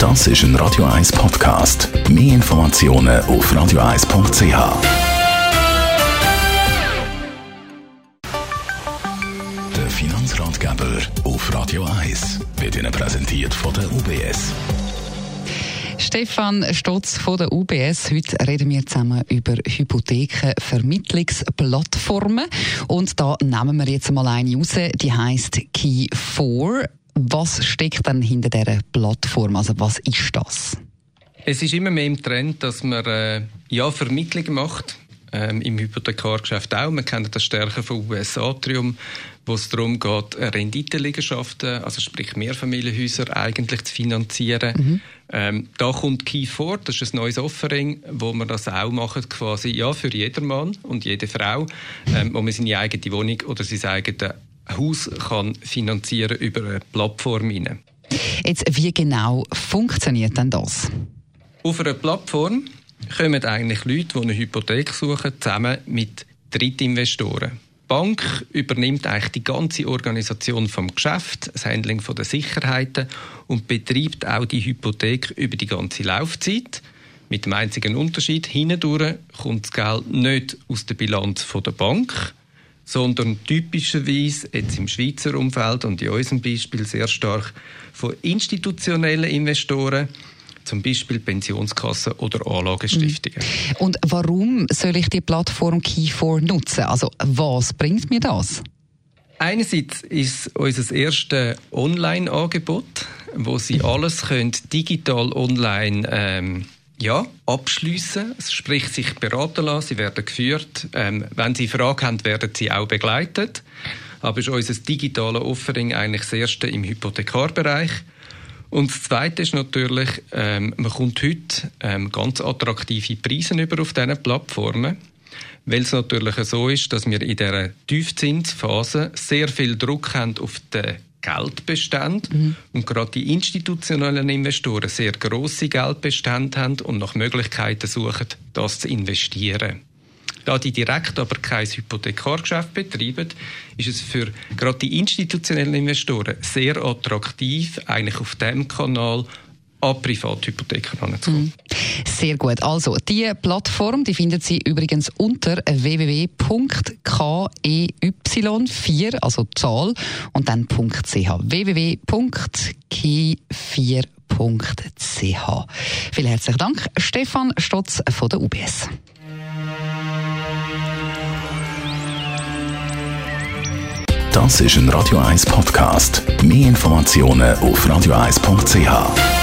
Das ist ein Radio 1 Podcast. Mehr Informationen auf radio1.ch. Der Finanzratgeber auf Radio 1 wird Ihnen präsentiert von der UBS. Stefan Stotz von der UBS. Heute reden wir zusammen über Hypothekenvermittlungsplattformen. Und da nehmen wir jetzt mal eine raus, die heißt Key4. Was steckt dann hinter dieser Plattform? Also was ist das? Es ist immer mehr im Trend, dass man äh, ja, Vermittlung macht. Ähm, Im Hypothekargeschäft auch. Man kennt das Stärken von US Atrium, wo es darum geht, Renditeliegenschaften, also sprich Mehrfamilienhäuser, eigentlich zu finanzieren. Mhm. Ähm, da kommt Key vor, das ist ein neues Offering, wo man das auch macht, quasi ja, für jedermann und jede Frau, ähm, wo man seine eigene Wohnung oder sein eigenes Haus kann finanzieren über eine Plattform hinein. Jetzt, wie genau funktioniert denn das? Auf einer Plattform kommen eigentlich Leute, die eine Hypothek suchen, zusammen mit Drittinvestoren. Die Bank übernimmt eigentlich die ganze Organisation vom Geschäft, das Handling der Sicherheiten und betreibt auch die Hypothek über die ganze Laufzeit. Mit dem einzigen Unterschied, hindurch kommt das Geld nicht aus der Bilanz der Bank, sondern typischerweise jetzt im Schweizer Umfeld und in unserem Beispiel sehr stark von institutionellen Investoren, zum Beispiel Pensionskassen oder Anlagestiftungen. Mhm. Und warum soll ich die Plattform Key4 nutzen? Also was bringt mir das? Einerseits ist unser erstes Online-Angebot, wo Sie alles können digital online ähm, ja, abschliessen, sprich sich beraten lassen, sie werden geführt. Ähm, wenn sie Fragen haben, werden sie auch begleitet. Aber ist unser digitales Offering eigentlich das erste im Hypothekarbereich. Und das Zweite ist natürlich, ähm, man kommt heute ähm, ganz attraktive Preise über auf diesen Plattformen, weil es natürlich so ist, dass wir in dieser Tiefzinsphase sehr viel Druck haben auf den Geldbestand mhm. und gerade die institutionellen Investoren sehr große Geldbestände haben und nach Möglichkeiten suchen, das zu investieren. Da die direkt aber kein Hypothekargeschäft betreiben, ist es für gerade die institutionellen Investoren sehr attraktiv, eigentlich auf dem Kanal an Privathypotheken heranzukommen. Mhm. Sehr gut. Also, die Plattform, die finden Sie übrigens unter www.key4, also Zahl, und dann .ch. www.key4.ch. Vielen herzlichen Dank, Stefan Stotz von der UBS. Das ist ein Radio 1 Podcast. Mehr Informationen auf radio1.ch.